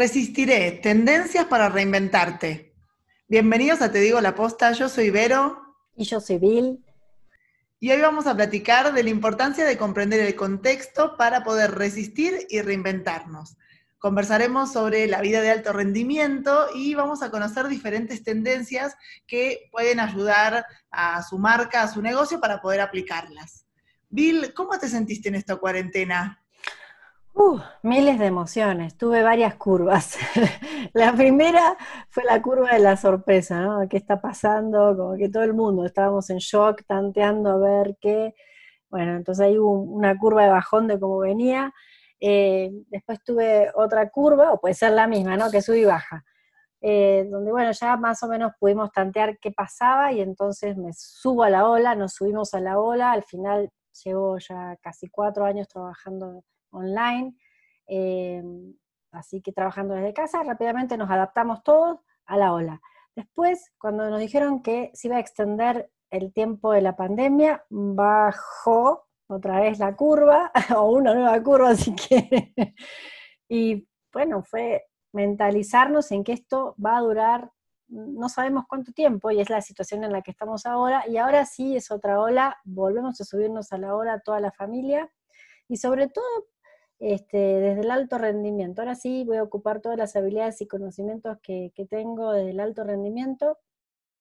Resistiré, tendencias para reinventarte. Bienvenidos a Te Digo la Posta, yo soy Vero. Y yo soy Bill. Y hoy vamos a platicar de la importancia de comprender el contexto para poder resistir y reinventarnos. Conversaremos sobre la vida de alto rendimiento y vamos a conocer diferentes tendencias que pueden ayudar a su marca, a su negocio para poder aplicarlas. Bill, ¿cómo te sentiste en esta cuarentena? Uh, miles de emociones, tuve varias curvas. la primera fue la curva de la sorpresa, ¿no? ¿Qué está pasando? Como que todo el mundo estábamos en shock, tanteando a ver qué. Bueno, entonces ahí hubo una curva de bajón de cómo venía. Eh, después tuve otra curva, o puede ser la misma, ¿no? Que sube y baja. Eh, donde, bueno, ya más o menos pudimos tantear qué pasaba y entonces me subo a la ola, nos subimos a la ola. Al final llevo ya casi cuatro años trabajando online. Eh, así que trabajando desde casa, rápidamente nos adaptamos todos a la ola. Después, cuando nos dijeron que se iba a extender el tiempo de la pandemia, bajó otra vez la curva, o una nueva curva si quiere. y bueno, fue mentalizarnos en que esto va a durar, no sabemos cuánto tiempo, y es la situación en la que estamos ahora, y ahora sí es otra ola, volvemos a subirnos a la ola toda la familia, y sobre todo este, desde el alto rendimiento. Ahora sí voy a ocupar todas las habilidades y conocimientos que, tengo desde el alto rendimiento,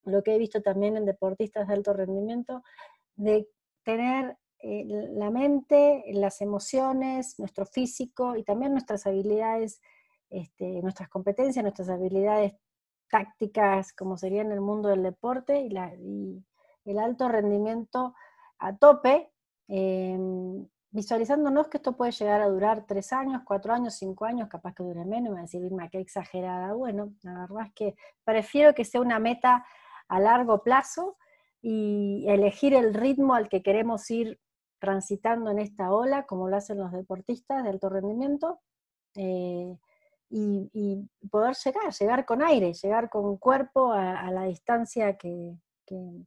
lo que he visto también en deportistas de alto rendimiento, de tener eh, la mente, las emociones, nuestro físico y también nuestras habilidades, este, nuestras competencias, nuestras habilidades tácticas, como sería en el mundo del deporte, y, el alto rendimiento a tope. Em, visualizándonos que esto puede llegar a durar tres años, cuatro años, cinco años, capaz que dure menos, me va a decir, Irma, qué exagerada. Bueno, la verdad es que prefiero que sea una meta a largo plazo y elegir el ritmo al que queremos ir transitando en esta ola, como lo hacen los deportistas de alto rendimiento, eh, y, poder llegar, llegar con aire, llegar con cuerpo a la distancia que,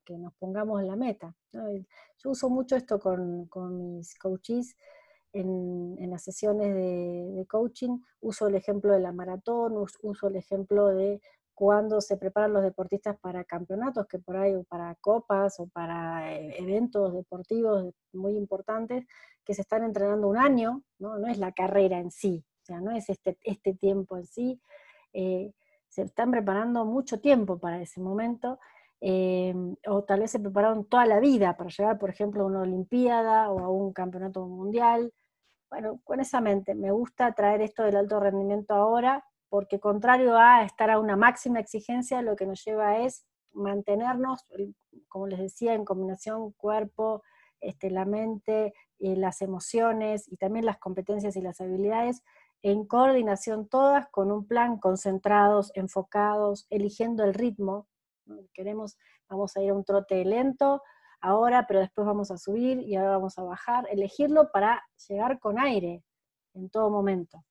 que, nos pongamos en la meta. Yo uso mucho esto con, mis coaches en, las sesiones de, coaching, uso el ejemplo de la maratón, uso el ejemplo de cuando se preparan los deportistas para campeonatos, que por ahí, o para copas, o para eh, eventos deportivos muy importantes, que se están entrenando un año, no, no es la carrera en sí, o sea, no es este, este tiempo en sí, eh, se están preparando mucho tiempo para ese momento Em, o tal vez se prepararon toda la vida para llegar, por ejemplo, a una Olimpiada o a un campeonato mundial. Bueno, con esa mente, me gusta traer esto del alto rendimiento ahora, porque contrario a estar a una máxima exigencia, lo que nos lleva es mantenernos, como les decía, en combinación cuerpo, este, la mente, eh, las emociones y también las competencias y las habilidades en coordinación todas con un plan concentrados, enfocados, eligiendo el ritmo, Queremos, vamos a ir a un trote lento ahora, pero después vamos a subir y ahora vamos a bajar. Elegirlo para llegar con aire en todo momento.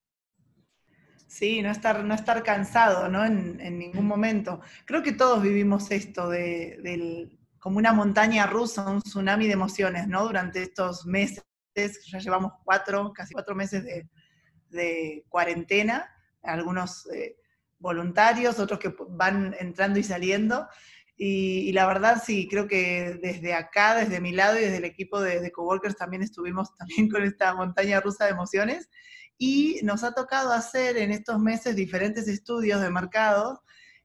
Sí, no estar, no estar cansado, ¿no? En, ningún momento. Creo que todos vivimos esto de, como una montaña rusa, un tsunami de emociones, ¿no? Durante estos meses, ya llevamos cuatro, casi cuatro meses de, cuarentena, algunos eh, voluntarios, otros que van entrando y saliendo. Y, la verdad sí, creo que desde acá, desde mi lado y desde el equipo de, de Coworkers también estuvimos también con esta montaña rusa de emociones. Y nos ha tocado hacer en estos meses diferentes estudios de mercado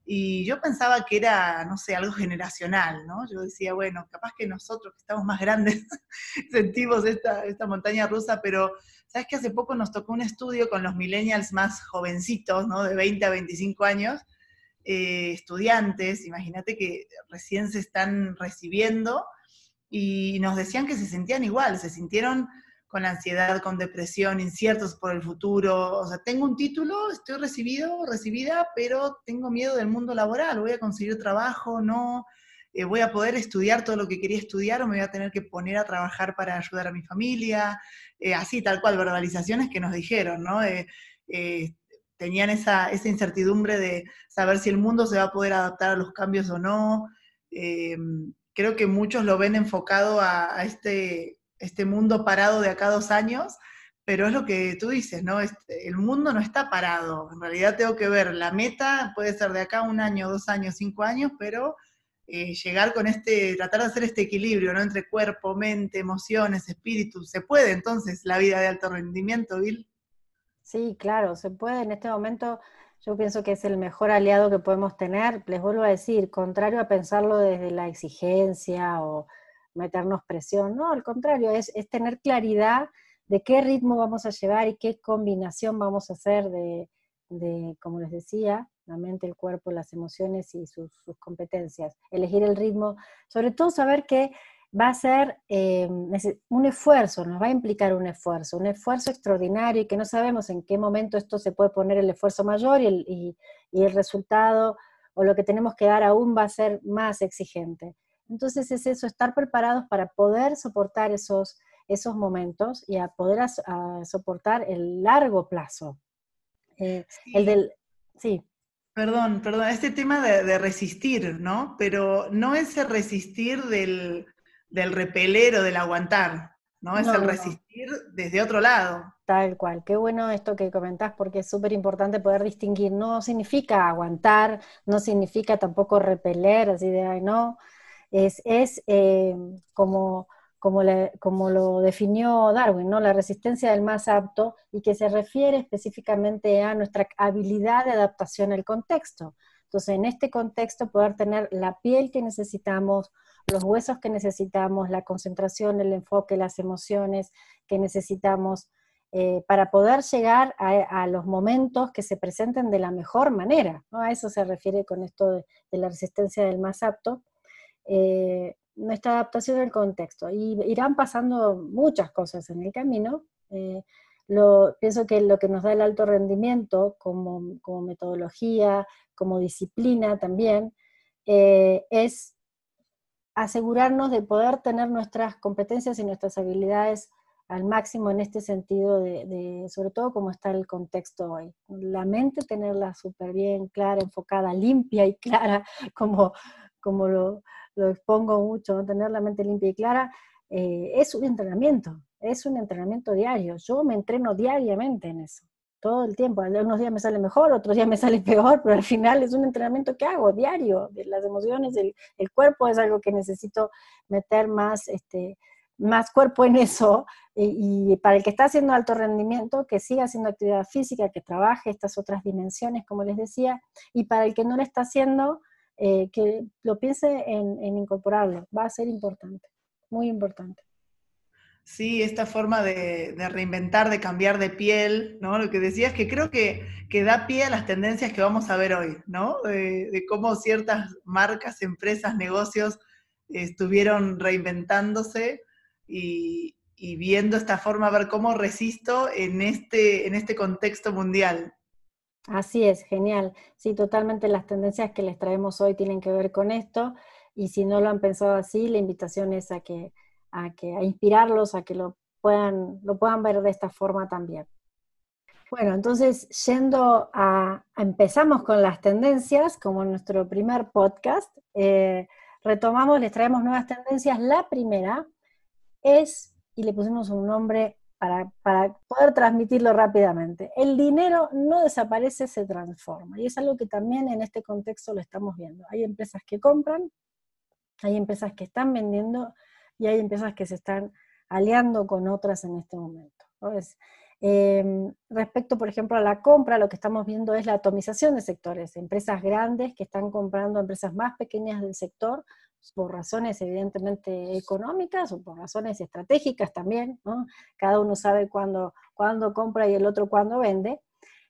y yo pensaba que era, no sé, algo generacional, ¿no? Yo decía, bueno, capaz que nosotros que estamos más grandes sentimos esta, esta montaña rusa, pero sabes que hace poco nos tocó un estudio con los millennials más jovencitos, ¿no? De 20 a 25 años, eh, estudiantes, imagínate que recién se están recibiendo y nos decían que se sentían igual, se sintieron con ansiedad, con depresión, inciertos por el futuro. O sea, tengo un título, estoy recibido, recibida, pero tengo miedo del mundo laboral. Voy a conseguir trabajo, no. Eh, voy a poder estudiar todo lo que quería estudiar o me voy a tener que poner a trabajar para ayudar a mi familia. Eh, así, tal cual, verbalizaciones que nos dijeron, ¿no? Eh, tenían esa, esa, incertidumbre de saber si el mundo se va a poder adaptar a los cambios o no. creo que muchos lo ven enfocado a, a este este mundo parado de acá dos años, pero es lo que tú dices, ¿no? El mundo no está parado. En realidad tengo que ver la meta, puede ser de acá un año, dos años, cinco años, pero eh, llegar con este, tratar de hacer este equilibrio, ¿no? Entre cuerpo, mente, emociones, espíritu. ¿Se puede entonces la vida de alto rendimiento, Bill? Sí, claro, se puede. En este momento yo pienso que es el mejor aliado que podemos tener. Les vuelvo a decir, contrario a pensarlo desde la exigencia o meternos presión, no, al contrario, es, tener claridad de qué ritmo vamos a llevar y qué combinación vamos a hacer de, como les decía, la mente, el cuerpo, las emociones y sus, competencias. Elegir el ritmo, sobre todo saber que va a ser eh, un esfuerzo, nos va a implicar un esfuerzo, un esfuerzo extraordinario y que no sabemos en qué momento esto se puede poner el esfuerzo mayor y el, y el resultado o lo que tenemos que dar aún va a ser más exigente. Entonces es eso, estar preparados para poder soportar esos, esos momentos y a poder soportar el largo plazo. Eh, el del, sí. Perdón, perdón, este tema de, resistir, ¿no? Pero no es el resistir del, del repeler o del aguantar, ¿no? Es el resistir desde otro lado. Tal cual, qué bueno esto que comentás porque es súper importante poder distinguir, no significa aguantar, no significa tampoco repeler, así de, ay, no, es, es eh, como, como, como, lo definió Darwin, ¿no? la resistencia del más apto y que se refiere específicamente a nuestra habilidad de adaptación al contexto. Entonces, en este contexto, poder tener la piel que necesitamos, los huesos que necesitamos, la concentración, el enfoque, las emociones que necesitamos eh, para poder llegar a, los momentos que se presenten de la mejor manera. ¿no? A eso se refiere con esto de la resistencia del más apto. Eh, nuestra adaptación al contexto. Y irán pasando muchas cosas en el camino. Eh, pienso que lo que nos da el alto rendimiento como, metodología, como disciplina también, eh, es asegurarnos de poder tener nuestras competencias y nuestras habilidades al máximo en este sentido, de, sobre todo como está el contexto hoy. La mente tenerla súper bien, clara, enfocada, limpia y clara, como, como lo, lo expongo mucho, tener la mente limpia y clara, eh, es un entrenamiento, es un entrenamiento diario. Yo me entreno diariamente en eso, todo el tiempo. Unos días me sale mejor, otros días me sale peor, pero al final es un entrenamiento que hago diario. Las emociones, el, el cuerpo es algo que necesito meter más, este, más cuerpo en eso. Y, y, para el que está haciendo alto rendimiento, que siga haciendo actividad física, que trabaje estas otras dimensiones, como les decía. Y para el que no lo está haciendo, eh, que lo piense en, incorporarlo, va a ser importante, muy importante. Sí, esta forma de, reinventar, de cambiar de piel, ¿no? Lo que decías, que creo que, que da pie a las tendencias que vamos a ver hoy, ¿no? De, cómo ciertas marcas, empresas, negocios estuvieron reinventándose y, y, viendo esta forma, a ver cómo resisto en este, en este contexto mundial. Así es, genial. Sí, totalmente las tendencias que les traemos hoy tienen que ver con esto y si no lo han pensado así, la invitación es a que a inspirarlos a que lo puedan lo puedan ver de esta forma también. Bueno, entonces yendo a, empezamos con las tendencias como nuestro primer podcast. Eh, retomamos, les traemos nuevas tendencias. La primera es y le pusimos un nombre para, poder transmitirlo rápidamente. El dinero no desaparece, se transforma. Y es algo que también en este contexto lo estamos viendo. Hay empresas que compran, hay empresas que están vendiendo y hay empresas que se están aliando con otras en este momento. Em, respecto, por ejemplo, a la compra, lo que estamos viendo es la atomización de sectores. Empresas grandes que están comprando empresas más pequeñas del sector por razones evidentemente económicas o por razones estratégicas también, Cada uno sabe cuándo, cuándo compra y el otro cuándo vende.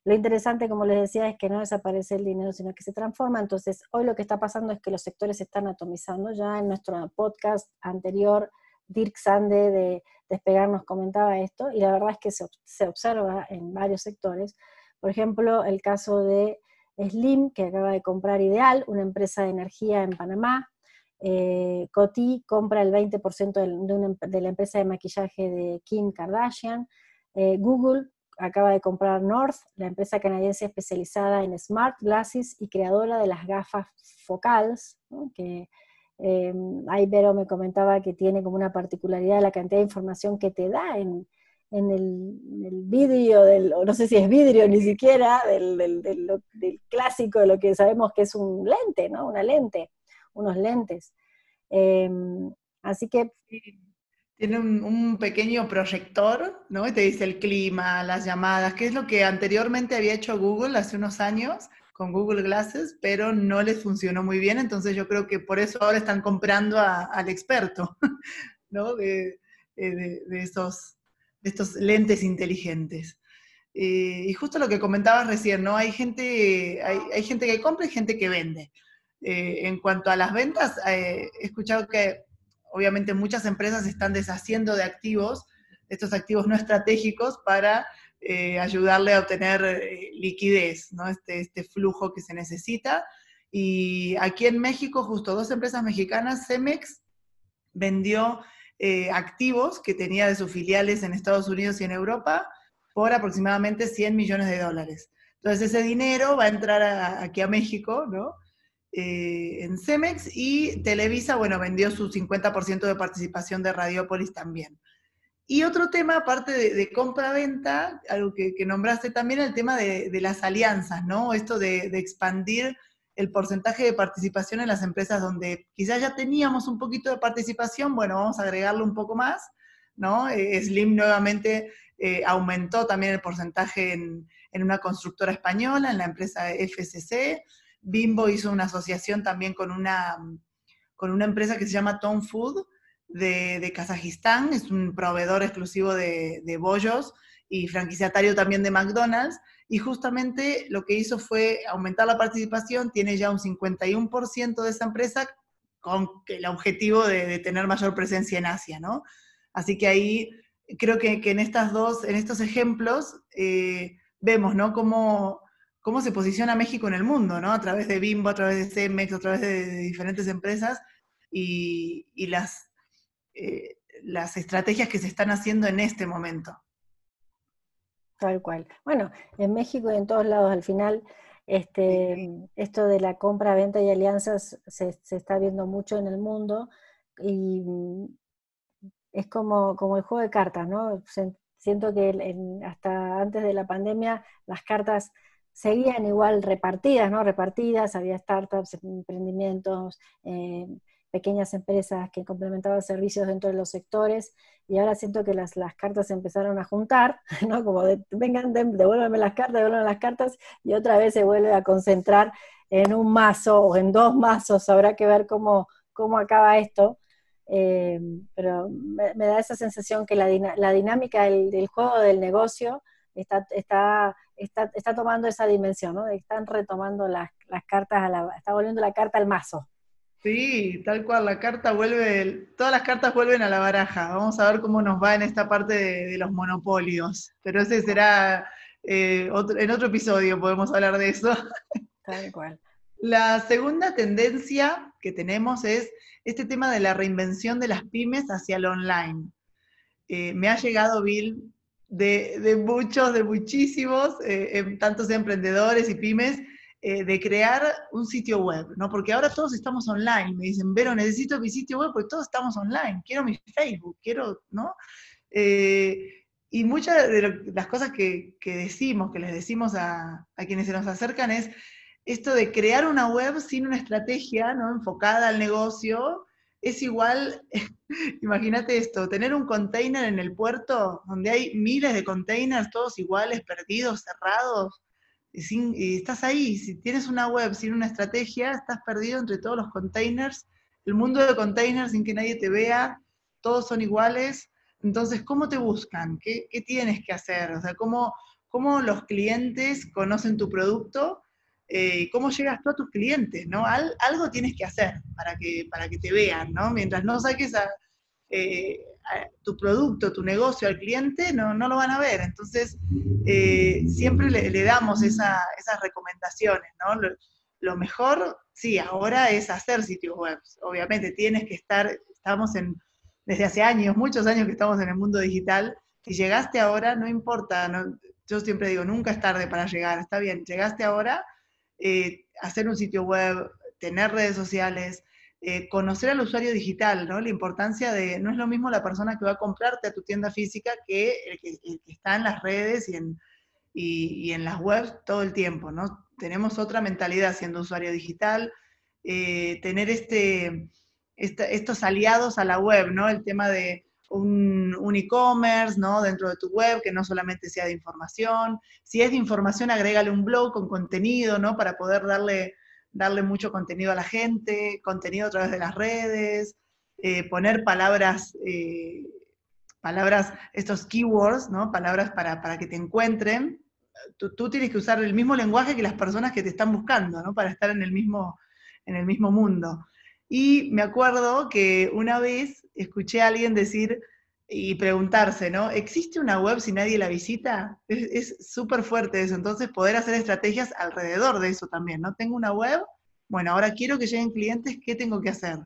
Lo interesante, como les decía, es que no desaparece el dinero, sino que se transforma. Entonces, hoy lo que está pasando es que los sectores se están atomizando. Ya en nuestro podcast anterior, Dirk Sande de Despegar nos comentaba esto, y la verdad es que se, se observa en varios sectores. Por ejemplo, el caso de Slim, que acaba de comprar Ideal, una empresa de energía en Panamá, eh, Coty compra el 20% de, la empresa de maquillaje de Kim Kardashian. Eh, Google acaba de comprar North, la empresa canadiense especializada en smart glasses y creadora de las gafas focales, que eh, ahí Vero me comentaba que tiene como una particularidad la cantidad de información que te da en, en el, vidrio, del, no sé si es vidrio ni siquiera, del, del, clásico de lo que sabemos que es un lente, ¿no? Una lente, unos lentes. Em, así que... Tiene un, pequeño proyector, ¿no? Y te dice el clima, las llamadas, que es lo que anteriormente había hecho Google hace unos años con Google Glasses, pero no les funcionó muy bien, entonces yo creo que por eso ahora están comprando al experto, ¿no? De, de, de esos estos lentes inteligentes. Eh, y justo lo que comentabas recién, ¿no? Hay gente, hay, gente que compra y gente que vende. Eh, en cuanto a las ventas, eh, he escuchado que obviamente muchas empresas están deshaciendo de activos, estos activos no estratégicos, para ayudarle a obtener liquidez, ¿no? Este, este flujo que se necesita. Y aquí en México, justo dos empresas mexicanas, Cemex vendió eh, activos que tenía de sus filiales en Estados Unidos y en Europa por aproximadamente 100 millones de dólares. Entonces ese dinero va a entrar aquí a México, ¿no? Eh, en Cemex y Televisa, bueno, vendió su 50% de participación de Radiopolis también. Y otro tema, aparte de, compra-venta, algo que, nombraste también, el tema de, las alianzas, ¿no? Esto de, de expandir el porcentaje de participación en las empresas donde quizás ya teníamos un poquito de participación, bueno, vamos a agregarlo un poco más, ¿no? Eh, Slim nuevamente eh, aumentó también el porcentaje en, una constructora española, en la empresa FCC. Bimbo hizo una asociación también con una, con una empresa que se llama Tom Food de, de Kazajistán, es un proveedor exclusivo de, de bollos y franquiciatario también de McDonald's y justamente lo que hizo fue aumentar la participación, tiene ya un 51% de esa empresa con el objetivo de, tener mayor presencia en Asia, ¿no? Así que ahí creo que, en estas dos, en estos ejemplos, eh, vemos, ¿no? Cómo, cómo se posiciona México en el mundo, ¿no? A través de Bimbo, a través de Cemex, a través de, diferentes empresas y, las, eh, las estrategias que se están haciendo en este momento. Tal cual. Bueno, en México y en todos lados al final, este, esto de la compra, venta y alianzas se, está viendo mucho en el mundo y mm, es como, como el juego de cartas, ¿no? Siento que hasta antes de la pandemia las cartas seguían igual repartidas, ¿no? Repartidas, había startups, emprendimientos, eh, pequeñas empresas que complementaban servicios dentro de los sectores, y ahora siento que las, las cartas se empezaron a juntar, ¿no? Como de, vengan, devuélveme las cartas, devuélveme las cartas, y otra vez se vuelve a concentrar en un mazo o en dos mazos, habrá que ver cómo, cómo acaba esto. Eh, pero me, da esa sensación que la, la dinámica del, juego del negocio está, está, está, está tomando esa dimensión, ¿no? Están retomando las, las cartas, a la, está volviendo la carta al mazo. Sí, tal cual, la carta vuelve, todas las cartas vuelven a la baraja. Vamos a ver cómo nos va en esta parte de, los monopolios. Pero ese será eh, en otro episodio, podemos hablar de eso. Tal cual. La segunda tendencia que tenemos es este tema de la reinvención de las pymes hacia el online. Eh, me ha llegado, Bill, de, muchos, de muchísimos, eh, em, tantos emprendedores y pymes, eh, de crear un sitio web, ¿no? Porque ahora todos estamos online, me dicen, pero necesito mi sitio web porque todos estamos online, quiero mi Facebook, quiero, ¿no? Eh, y muchas de las cosas que, decimos, que les decimos a, quienes se nos acercan es esto de crear una web sin una estrategia, ¿no? Enfocada al negocio, es igual, imagínate esto, tener un container en el puerto donde hay miles de containers, todos iguales, perdidos, cerrados, y, estás ahí, si tienes una web sin una estrategia, estás perdido entre todos los containers, el mundo de containers sin que nadie te vea, todos son iguales, entonces, ¿cómo te buscan? ¿Qué, tienes que hacer? O sea, ¿cómo, cómo los clientes conocen tu producto? Eh, ¿Cómo llegas tú a tus clientes? ¿no? algo tienes que hacer para que, para que te vean, ¿no? Mientras no saques a, eh, tu producto, tu negocio al cliente, no, no lo van a ver. Entonces, eh, siempre le, damos esas recomendaciones, ¿no? Lo, mejor, sí, ahora es hacer sitios web. Obviamente tienes que estar, estamos en, desde hace años, muchos años que estamos en el mundo digital. Si llegaste ahora, no importa, yo siempre digo, nunca es tarde para llegar, está bien, llegaste ahora, eh, hacer un sitio web, tener redes sociales, eh, conocer al usuario digital, ¿no? La importancia de, no es lo mismo la persona que va a comprarte a tu tienda física que el que, está en las redes y en, y, en las webs todo el tiempo, ¿no? Tenemos otra mentalidad siendo usuario digital, eh, tener este, estos aliados a la web, ¿no? El tema de un, e-commerce, ¿no? Dentro de tu web, que no solamente sea de información. Si es de información, agrégale un blog con contenido, ¿no? Para poder darle darle mucho contenido a la gente, contenido a través de las redes, eh, poner palabras, eh, palabras, estos keywords, ¿no? Palabras para, para que te encuentren. Tú, tienes que usar el mismo lenguaje que las personas que te están buscando, ¿no? Para estar en el mismo, en el mismo mundo. Y me acuerdo que una vez escuché a alguien decir y preguntarse, ¿no? ¿Existe una web si nadie la visita? Es súper fuerte eso. Entonces, poder hacer estrategias alrededor de eso también, ¿no? Tengo una web, bueno, ahora quiero que lleguen clientes, ¿qué tengo que hacer?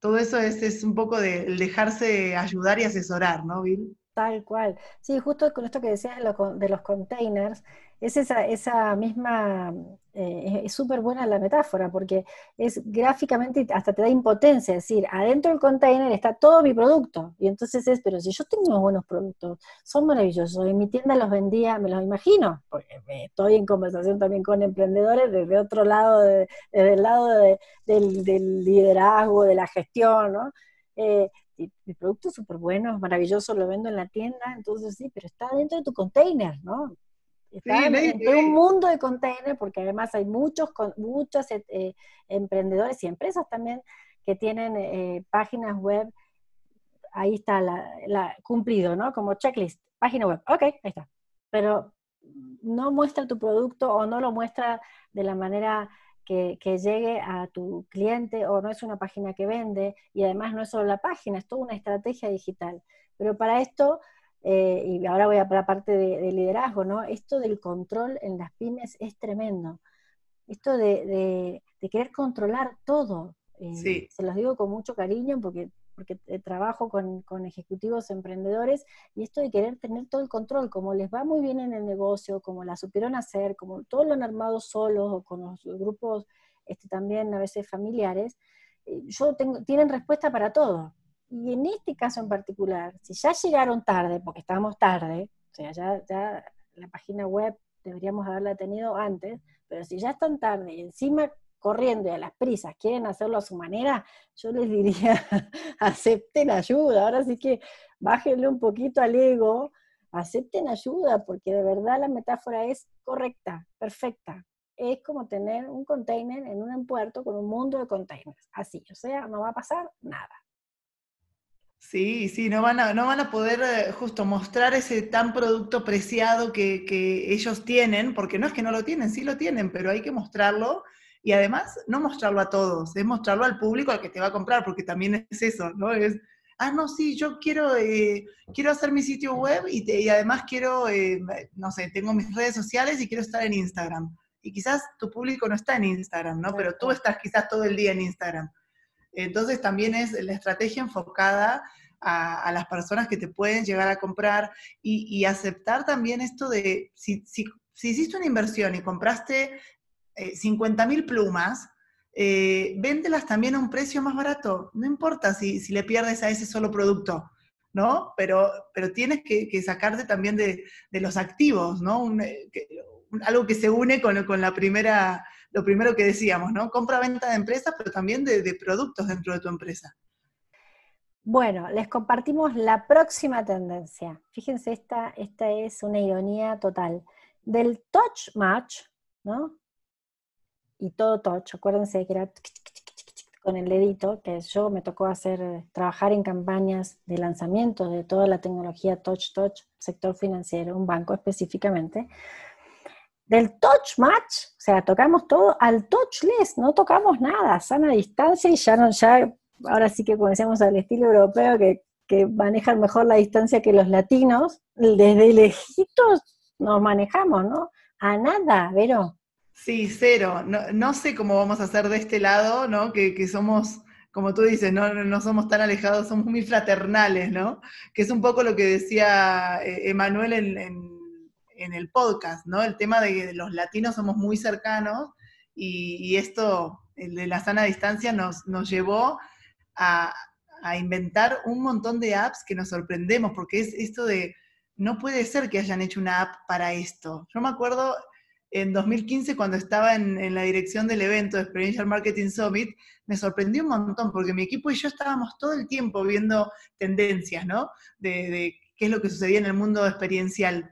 Todo eso es, es un poco de dejarse ayudar y asesorar, ¿no, Bill? Tal cual. Sí, justo con esto que decías de los containers, es esa, esa misma, eh, es súper buena la metáfora, porque es gráficamente hasta te da impotencia, es decir, adentro del container está todo mi producto, y entonces es, pero si yo tengo buenos productos, son maravillosos, en mi tienda los vendía, me los imagino, porque estoy en conversación también con emprendedores desde otro lado, desde el lado del, liderazgo, de la gestión, ¿no? Eh, mi producto es súper bueno, es maravilloso, lo vendo en la tienda, entonces sí, pero está dentro de tu container, ¿no? Está en, un mundo de container, porque además hay muchos, muchos eh, eh, emprendedores y empresas también que tienen eh, páginas web, ahí está la, cumplido, ¿no? Como checklist, página web, ok, ahí está. Pero no muestra tu producto o no lo muestra de la manera que, llegue a tu cliente o no es una página que vende y además no es solo la página, es toda una estrategia digital. Pero para esto, eh, y ahora voy a la parte de, liderazgo, ¿no? Esto del control en las pymes es tremendo. Esto de, querer controlar todo. Eh, se los digo con mucho cariño porque porque eh, trabajo con, ejecutivos emprendedores, y esto de querer tener todo el control, como les va muy bien en el negocio, como la supieron hacer, como todo lo han armado solos o con los grupos este, también a veces familiares, eh, yo tengo, tienen respuesta para todo. Y en este caso en particular, si ya llegaron tarde, porque estábamos tarde, o sea, ya, ya la página web deberíamos haberla tenido antes, pero si ya están tarde y encima corriendo y a las prisas quieren hacerlo a su manera, yo les diría, acepten ayuda. Ahora sí que bájenle un poquito al ego, acepten ayuda, porque de verdad la metáfora es correcta, perfecta. Es como tener un container en un puerto con un mundo de containers. Así, o sea, no va a pasar nada. Sí, sí, no van a, no van a poder eh, justo mostrar ese tan producto preciado que, que ellos tienen, porque no es que no lo tienen, sí lo tienen, pero hay que mostrarlo y además, no mostrarlo a todos, es mostrarlo al público al que te va a comprar, porque también es eso, ¿no? Es, ah, no, sí, yo quiero, eh, quiero hacer mi sitio web y, y además quiero, eh, no sé, tengo mis redes sociales y quiero estar en Instagram. Y quizás tu público no está en Instagram, ¿no? Pero tú estás quizás todo el día en Instagram. Entonces también es la estrategia enfocada a, las personas que te pueden llegar a comprar y, aceptar también esto de, si, si, si, hiciste una inversión y compraste eh, 50.000 plumas, eh, véndelas también a un precio más barato. No importa si, si, le pierdes a ese solo producto, ¿no? Pero, pero tienes que, sacarte también de, los activos, ¿no? Eh, algo que se une con, con, la primera, lo primero que decíamos, ¿no? Compra-venta de empresas, pero también de, de productos dentro de tu empresa. Bueno, les compartimos la próxima tendencia. Fíjense, esta, esta es una ironía total. Del touch match, ¿no? Y todo touch. Acuérdense que era con el dedito, que yo me tocó hacer, trabajar en campañas de lanzamiento de toda la tecnología touch touch, sector financiero, un banco específicamente. Del touch match, o sea, tocamos todo al touchless, no tocamos nada, sana distancia y ya no, ya, ahora sí que conocemos al estilo europeo que, que manejan mejor la distancia que los latinos, desde lejitos nos manejamos, ¿no? A nada, Vero. Sí, cero. No, sé cómo vamos a hacer de este lado, ¿no? Que, somos, como tú dices, no, no, somos tan alejados, somos muy fraternales, ¿no? Que es un poco lo que decía eh, Emanuel en, el podcast, ¿no? El tema de que los latinos somos muy cercanos y, esto el de la sana distancia nos, nos llevó a, a inventar un montón de apps que nos sorprendemos, porque es esto de, no puede ser que hayan hecho una app para esto. Yo me acuerdo en 2015 cuando estaba en, la dirección del evento de Experiential Marketing Summit, me sorprendió un montón, porque mi equipo y yo estábamos todo el tiempo viendo tendencias, ¿no? De, de qué es lo que sucedía en el mundo experiencial.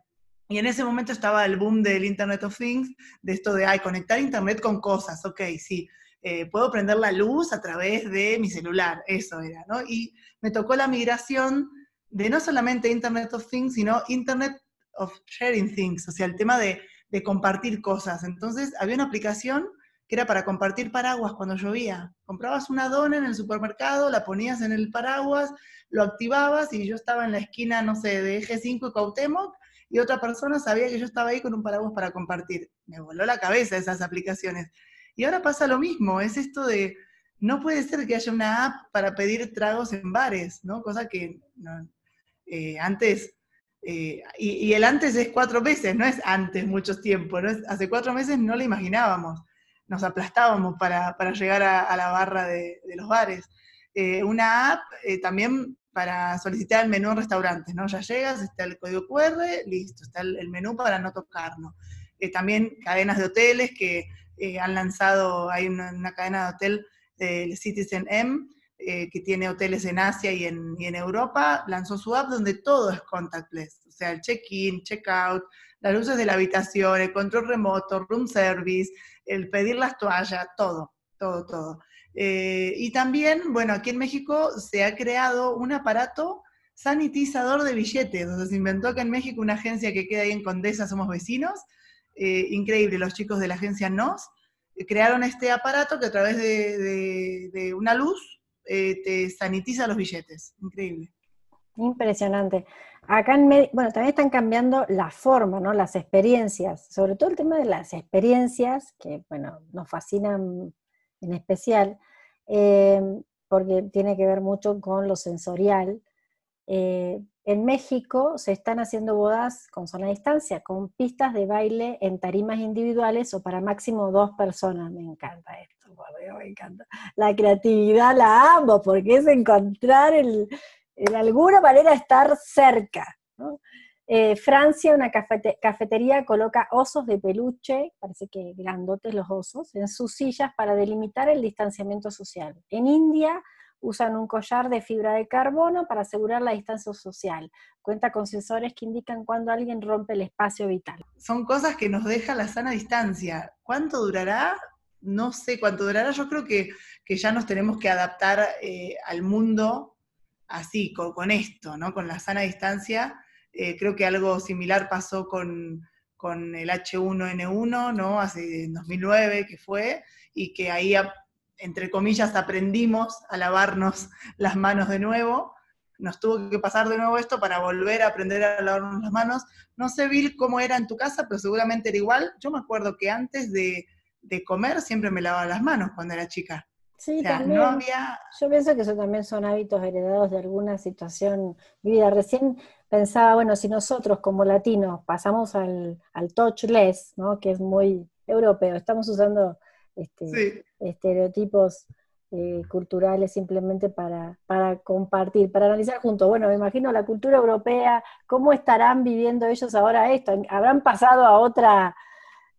Y en ese momento estaba el boom del Internet of Things, de esto de, ay, conectar Internet con cosas, ok, sí. Eh, puedo prender la luz a través de mi celular, eso era, ¿no? Y me tocó la migración de no solamente Internet of Things, sino Internet of Sharing Things, o sea, el tema de, de compartir cosas. Entonces, había una aplicación que era para compartir paraguas cuando llovía. Comprabas una dona en el supermercado, la ponías en el paraguas, lo activabas y yo estaba en la esquina, no sé, de Eje 5 y Cuauhtémoc, y otra persona sabía que yo estaba ahí con un paraguas para compartir. Me voló la cabeza esas aplicaciones. Y ahora pasa lo mismo, es esto de, no puede ser que haya una app para pedir tragos en bares, ¿no? Cosa que eh, antes, eh, y, el antes es cuatro meses, no es antes mucho tiempo, ¿no? hace cuatro meses no lo imaginábamos, nos aplastábamos para, llegar a, la barra de, los bares. Eh, una app también para solicitar el menú en restaurantes, ¿no? Ya llegas, está el código QR, listo, está el, menú para no tocarlo. también cadenas de hoteles que eh, han lanzado, hay una, cadena de hotel, el Citizen M, eh, que tiene hoteles en Asia y en, y en, Europa, lanzó su app donde todo es contactless, o sea, el check-in, check-out, las luces de la habitación, el control remoto, room service, el pedir las toallas, todo, todo, todo. Eh, y también, bueno, aquí en México se ha creado un aparato sanitizador de billetes, donde se inventó acá en México una agencia que queda ahí en Condesa, somos vecinos, eh, increíble, los chicos de la agencia NOS eh, crearon este aparato que a través de, una luz eh, te sanitiza los billetes, increíble. Impresionante. Acá en bueno, también están cambiando la forma, ¿no? Las experiencias, sobre todo el tema de las experiencias, que bueno, nos fascinan en especial, porque tiene que ver mucho con lo sensorial. En México se están haciendo bodas con zona de distancia, con pistas de baile en tarimas individuales o para máximo dos personas. Me encanta esto, me encanta. La creatividad la amo, porque es encontrar el, de alguna manera estar cerca. Eh, Francia, una cafetería coloca osos de peluche, parece que grandotes los osos, en sus sillas para delimitar el distanciamiento social. En India, usan un collar de fibra de carbono para asegurar la distancia social. Cuenta con sensores que indican cuando alguien rompe el espacio vital. Son cosas que nos deja la sana distancia. ¿Cuánto durará? No sé cuánto durará. Yo creo que, ya nos tenemos que adaptar eh, al mundo así, con, esto, ¿no? Con la sana distancia. Eh, creo que algo similar pasó con, con el H1N1, ¿no? Hace 2009 que fue, y que ahí entre comillas, aprendimos a lavarnos las manos de nuevo. Nos tuvo que pasar de nuevo esto para volver a aprender a lavarnos las manos. No sé, Bill, cómo era en tu casa, pero seguramente era igual. Yo me acuerdo que antes de, comer siempre me lavaba las manos cuando era chica. Sí, también. Yo pienso que eso también son hábitos heredados de alguna situación vida. Recién pensaba, bueno, si nosotros como latinos pasamos al, al touchless, ¿no? que es muy europeo, estamos usando este, estereotipos eh, culturales simplemente para, compartir, para analizar juntos. Bueno, me imagino la cultura europea, cómo estarán viviendo ellos ahora esto, habrán pasado a otra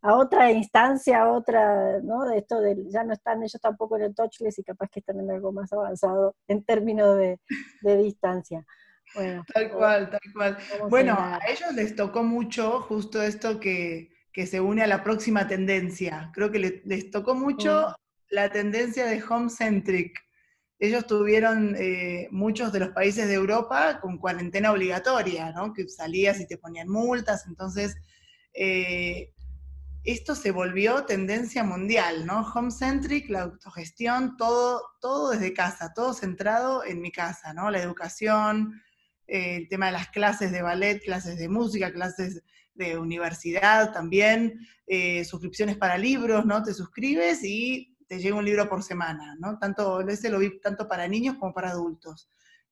a otra instancia, a otra, ¿no? De esto de, ya no están ellos tampoco en el touchless y capaz que están en algo más avanzado en términos de, distancia. tal cual, tal cual. Bueno, a ellos les tocó mucho justo esto que, que se une a la próxima tendencia. Creo que les, tocó mucho. La tendencia de home centric. Ellos tuvieron eh, muchos de los países de Europa con cuarentena obligatoria, ¿no? que salías y te ponían multas, entonces eh, esto se volvió tendencia mundial, ¿no? Home centric, la autogestión, todo, todo desde casa, todo centrado en mi casa, ¿no? La educación, eh, el tema de las clases de ballet, clases de música, clases de universidad también, suscripciones para libros, ¿no? Te suscribes y te llega un libro por semana, ¿no? Tanto, ese lo vi tanto para niños como para adultos.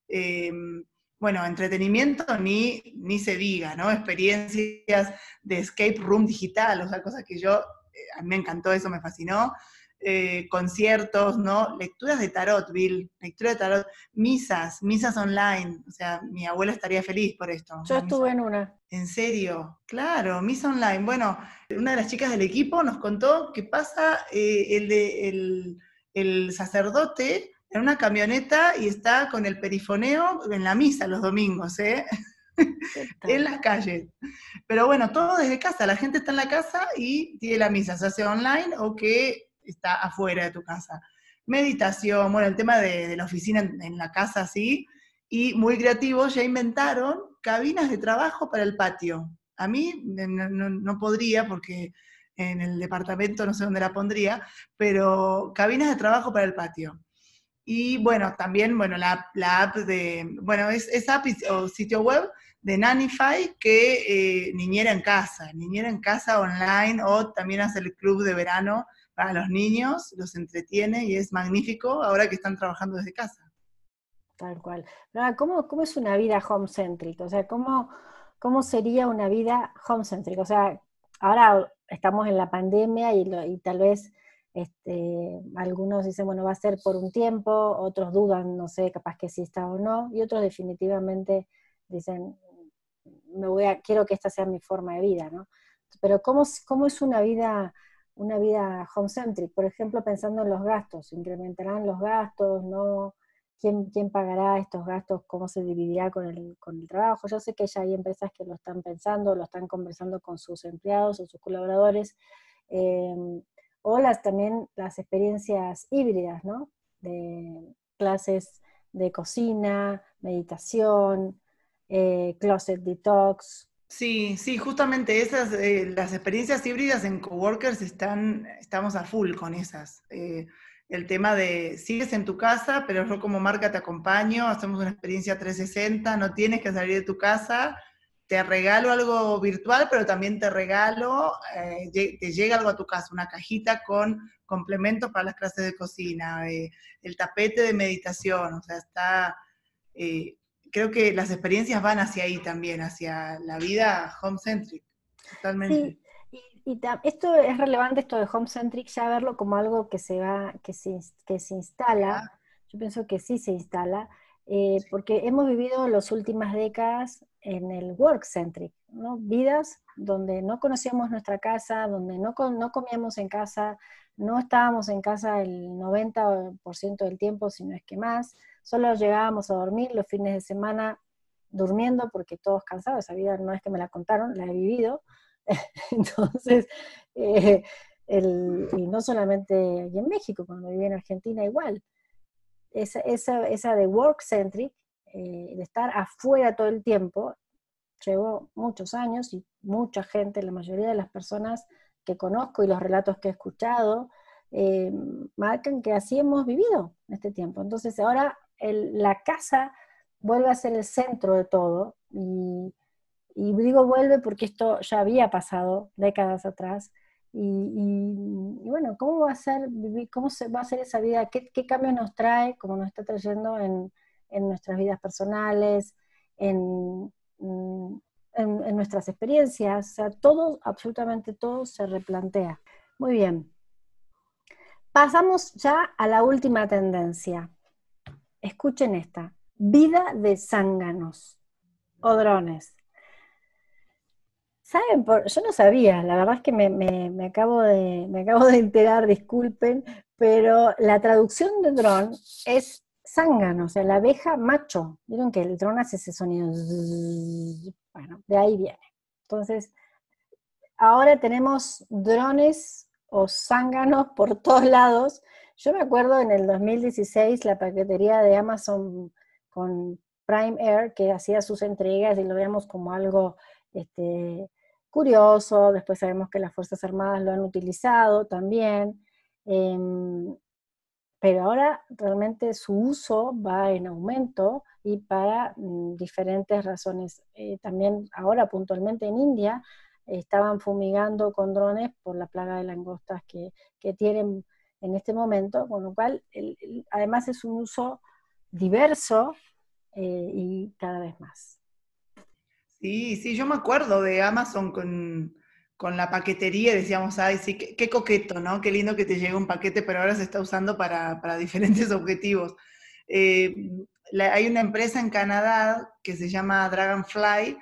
Em, bueno, entretenimiento ni, ni se diga, ¿no? Experiencias de escape room digital, o sea, cosas que yo, eh, a mí me encantó eso, me fascinó. Eh, conciertos, ¿no? Lecturas de tarot, Bill, lectura de tarot, misas, misas online, o sea, mi abuela estaría feliz por esto. Yo estuve en una. ¿En serio? Claro, misa online. Bueno, una de las chicas del equipo nos contó que pasa eh, el, de, el, sacerdote en una camioneta y está con el perifoneo en la misa los domingos, ¿eh? en las calles. Pero bueno, todo desde casa, la gente está en la casa y tiene la misa, se hace online o que está afuera de tu casa. Meditación, bueno, el tema de, la oficina en, la casa, sí, y muy creativos, ya inventaron cabinas de trabajo para el patio. A mí no, podría porque en el departamento no sé dónde la pondría, pero cabinas de trabajo para el patio. Y bueno, también, bueno, la, app de, bueno, es, es app o sitio web de Nanify que eh, niñera en casa, niñera en casa online o también hace el club de verano para los niños, los entretiene y es magnífico ahora que están trabajando desde casa. Tal cual. ¿Cómo, cómo es una vida home-centric? O sea, ¿cómo, ¿cómo sería una vida home-centric? O sea, ahora estamos en la pandemia y, tal vez este, algunos dicen, bueno, va a ser por un tiempo, otros dudan, no sé, capaz que sí está o no, y otros definitivamente dicen, me voy a, quiero que esta sea mi forma de vida, ¿no? Pero ¿cómo, cómo es una vida una vida home-centric, por ejemplo, pensando en los gastos, incrementarán los gastos, ¿no? ¿Quién, quién pagará estos gastos? ¿Cómo se dividirá con el, con el trabajo? Yo sé que ya hay empresas que lo están pensando, lo están conversando con sus empleados o sus colaboradores, em, o las, también las experiencias híbridas, ¿no? De clases de cocina, meditación, eh, closet detox, Sí, sí, justamente esas, eh, las experiencias híbridas en coworkers están, estamos a full con esas. Eh, el tema de sigues en tu casa, pero yo como marca te acompaño, hacemos una experiencia 360, no tienes que salir de tu casa, te regalo algo virtual, pero también te regalo, eh, te llega algo a tu casa, una cajita con complementos para las clases de cocina, el tapete de meditación, o sea, está creo que las experiencias van hacia ahí también, hacia la vida home-centric, totalmente. Sí, y, esto es relevante, esto de home-centric, ya verlo como algo que se va, que se, que se instala, yo pienso que sí se instala, eh, porque hemos vivido las últimas décadas en el work-centric, ¿no? Vidas donde no conocíamos nuestra casa, donde no, no comíamos en casa, no estábamos en casa el 90% del tiempo, si no es que más, Solo llegábamos a dormir los fines de semana durmiendo porque todos cansados, esa vida no es que me la contaron, la he vivido. Entonces, eh, y no solamente aquí en México, cuando viví en Argentina igual. Esa, esa, esa de work-centric, eh, de estar afuera todo el tiempo, llevó muchos años y mucha gente, la mayoría de las personas que conozco y los relatos que he escuchado, eh, marcan que así hemos vivido este tiempo. Entonces ahora la casa vuelve a ser el centro de todo. Y, digo vuelve porque esto ya había pasado décadas atrás. Y, bueno, ¿cómo va a ser, cómo se va a ser esa vida? ¿Qué, qué cambio nos trae, como nos está trayendo en, nuestras vidas personales, en, en, nuestras experiencias? O sea, todo, absolutamente todo se replantea. Muy bien. Pasamos ya a la última tendencia, escuchen esta, vida de zánganos o drones. ¿Saben? yo no sabía, la verdad es que me, acabo de, me acabo de enterar, disculpen, pero la traducción de dron es zángano, o sea, la abeja macho. Vieron que el dron hace ese sonido. Bueno, de ahí viene. Entonces, ahora tenemos drones o zánganos por todos lados yo me acuerdo en el 2016 la paquetería de Amazon con Prime Air que hacía sus entregas y lo veíamos como algo este, curioso. Después sabemos que las Fuerzas Armadas lo han utilizado también. Em, pero ahora realmente su uso va en aumento y para mm, diferentes razones. Eh, también ahora puntualmente en India estaban fumigando con drones por la plaga de langostas que, que tienen en este momento, con lo cual además es un uso diverso eh, y cada vez más. Sí, sí, yo me acuerdo de Amazon con, con la paquetería decíamos, ay, sí, qué, coqueto, ¿no? Qué lindo que te llegue un paquete, pero ahora se está usando para, diferentes objetivos. Eh, hay una empresa en Canadá que se llama Dragonfly,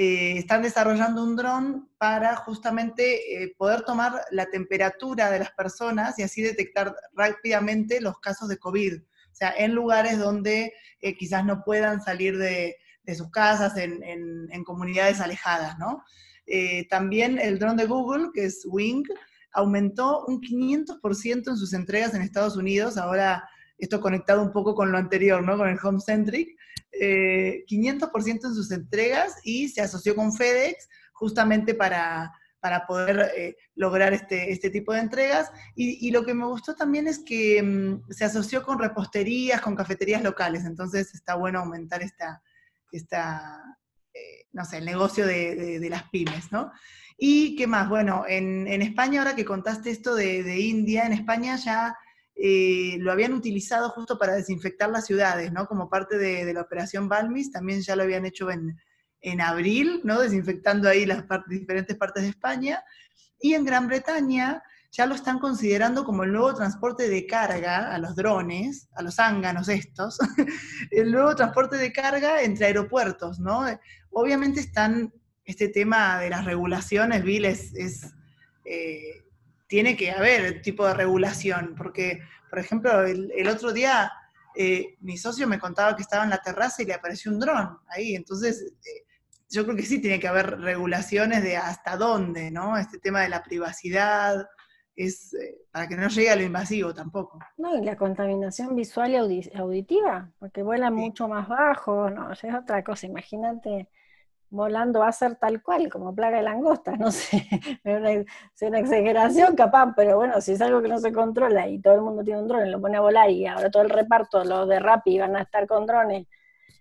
eh, están desarrollando un dron para justamente eh, poder tomar la temperatura de las personas y así detectar rápidamente los casos de COVID. O sea, en lugares donde quizás no puedan salir de, sus casas, en, en comunidades alejadas, ¿no? Eh, también el dron de Google, que es Wing, aumentó un 500% en sus entregas en Estados Unidos. Ahora, esto conectado un poco con lo anterior, ¿no? Con el Home Centric. 500% eh, en sus entregas y se asoció con FedEx justamente para, para poder eh, lograr este, este, tipo de entregas. Y, lo que me gustó también es que mm, se asoció con reposterías, con cafeterías locales, entonces está bueno aumentar esta, esta, no sé, el negocio de, las pymes, ¿no? Y qué más, bueno, en, España, ahora que contaste esto de, India, en España ya eh, lo habían utilizado justo para desinfectar las ciudades, ¿no? Como parte de, la operación Balmis, también ya lo habían hecho en, abril, ¿no? Desinfectando ahí las diferentes partes de España. Y en Gran Bretaña ya lo están considerando como el nuevo transporte de carga a los drones, a los zánganos estos, el nuevo transporte de carga entre aeropuertos, ¿no? Obviamente están, este tema de las regulaciones, Bill, es, eh, tiene que haber tipo de regulación, porque, por ejemplo, el, otro día eh, mi socio me contaba que estaba en la terraza y le apareció un dron ahí, entonces eh, yo creo que sí tiene que haber regulaciones de hasta dónde, ¿no? Este tema de la privacidad, es para que no llegue a lo invasivo tampoco. No, y la contaminación visual y auditiva, porque vuelan mucho más bajo, no, es otra cosa, imagínate volando va a ser tal cual, como plaga de langosta, no sé, es una, exageración capaz, pero bueno, si es algo que no se controla y todo el mundo tiene un drone, lo pone a volar y ahora todo el reparto, los de Rappi van a estar con drones,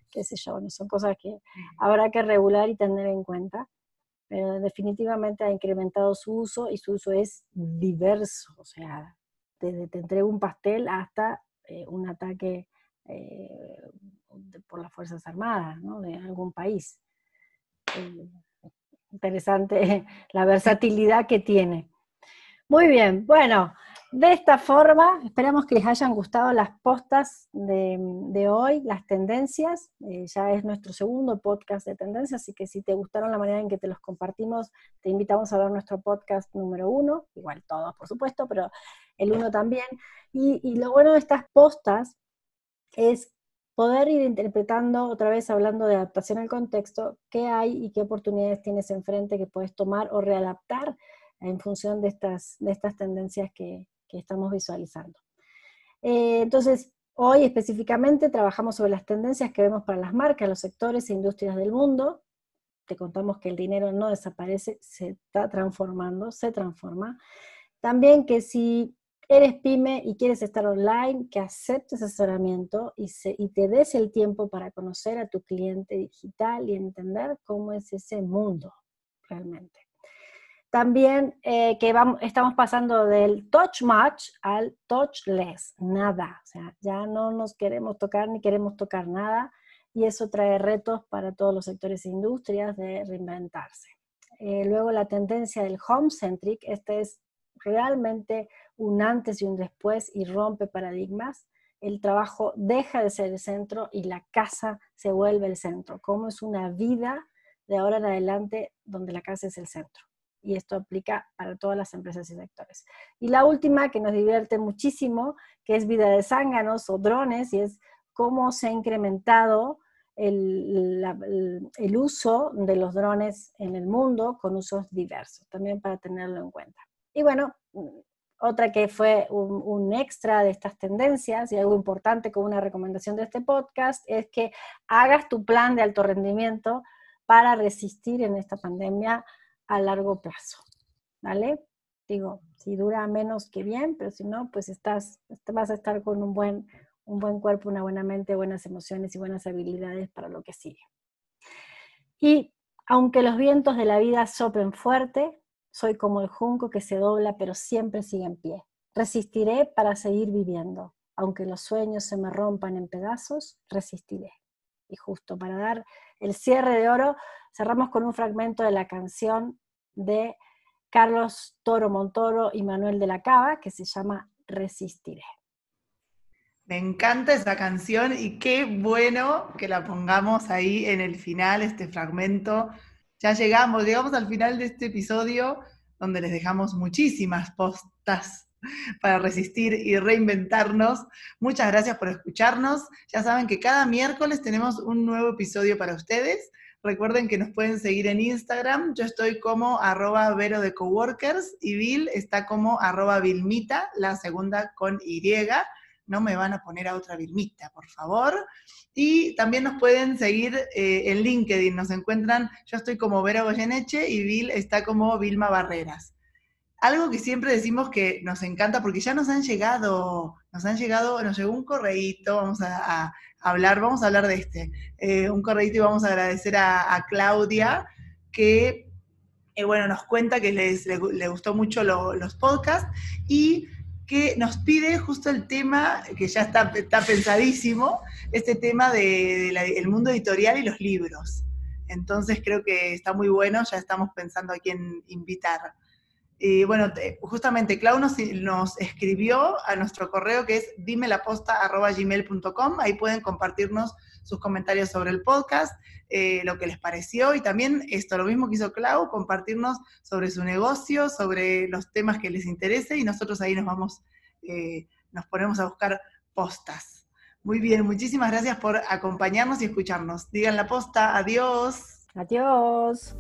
qué sé yo, no son cosas que habrá que regular y tener en cuenta, pero definitivamente ha incrementado su uso y su uso es diverso, o sea, desde te entrego un pastel hasta eh, un ataque eh, por las Fuerzas Armadas ¿no? de algún país. Interesante la versatilidad que tiene. Muy bien, bueno, de esta forma, esperamos que les hayan gustado las postas de, hoy, las tendencias. Eh, ya es nuestro segundo podcast de tendencias, así que si te gustaron la manera en que te los compartimos, te invitamos a ver nuestro podcast número uno, igual todos, por supuesto, pero el uno también. Y, y lo bueno de estas postas es poder ir interpretando, otra vez hablando de adaptación al contexto, qué hay y qué oportunidades tienes enfrente que puedes tomar o readaptar en función de estas, de estas tendencias que, estamos visualizando. Eh, entonces, hoy específicamente trabajamos sobre las tendencias que vemos para las marcas, los sectores e industrias del mundo. Te contamos que el dinero no desaparece, se está transformando, se transforma. También que si eres pyme y quieres estar online, que aceptes asesoramiento y, y te des el tiempo para conocer a tu cliente digital y entender cómo es ese mundo realmente. También eh, que vamos, estamos pasando del touch much al touchless, nada. O sea, ya no nos queremos tocar ni queremos tocar nada y eso trae retos para todos los sectores e industrias de reinventarse. Eh, luego la tendencia del home centric, este es realmente un antes y un después y rompe paradigmas. El trabajo deja de ser el centro y la casa se vuelve el centro. Como es una vida de ahora en adelante donde la casa es el centro. Y esto aplica para todas las empresas y sectores. Y la última que nos divierte muchísimo, que es vida de zánganos o drones, y es cómo se ha incrementado el, el, uso de los drones en el mundo con usos diversos, también para tenerlo en cuenta. Y bueno, otra que fue un, extra de estas tendencias y algo importante como una recomendación de este podcast es que hagas tu plan de alto rendimiento para resistir en esta pandemia a largo plazo. ¿Vale? Digo, si dura menos que bien, pero si no, pues estás, vas a estar con un buen, un buen cuerpo, una buena mente, buenas emociones y buenas habilidades para lo que sigue. Y aunque los vientos de la vida soplen fuerte, soy como el junco que se dobla pero siempre sigue en pie. Resistiré para seguir viviendo. Aunque los sueños se me rompan en pedazos, resistiré. Y justo para dar el cierre de oro, cerramos con un fragmento de la canción de Carlos Toro Montoro y Manuel de la Cava, que se llama Resistiré. Me encanta esa canción y qué bueno que la pongamos ahí en el final, este fragmento. Ya llegamos, llegamos al final de este episodio donde les dejamos muchísimas postas para resistir y reinventarnos. Muchas gracias por escucharnos. Ya saben que cada miércoles tenemos un nuevo episodio para ustedes. Recuerden que nos pueden seguir en Instagram. Yo estoy como arroba vero de coworkers y Bill está como arroba vilmita, la segunda con Y no me van a poner a otra Vilmita, por favor. Y también nos pueden seguir eh, en LinkedIn, nos encuentran, yo estoy como Vera Goyeneche y Vil está como Vilma Barreras. Algo que siempre decimos que nos encanta, porque ya nos han llegado, nos han llegado, nos llegó un correíto, vamos a, hablar, vamos a hablar de este, eh, un correíto y vamos a agradecer a, Claudia, que, eh, bueno, nos cuenta que les, le, gustó mucho los podcasts y que nos pide justo el tema, que ya está, pensadísimo, este tema del de, mundo editorial y los libros. Entonces creo que está muy bueno, ya estamos pensando a quién invitar. Y bueno, justamente Clau nos, nos, escribió a nuestro correo que es dimelaposta.gmail.com, ahí pueden compartirnos sus comentarios sobre el podcast, eh, lo que les pareció y también esto, lo mismo que hizo Clau, compartirnos sobre su negocio, sobre los temas que les interese y nosotros ahí nos vamos, eh, nos ponemos a buscar postas. Muy bien, muchísimas gracias por acompañarnos y escucharnos. Digan la posta, adiós. Adiós.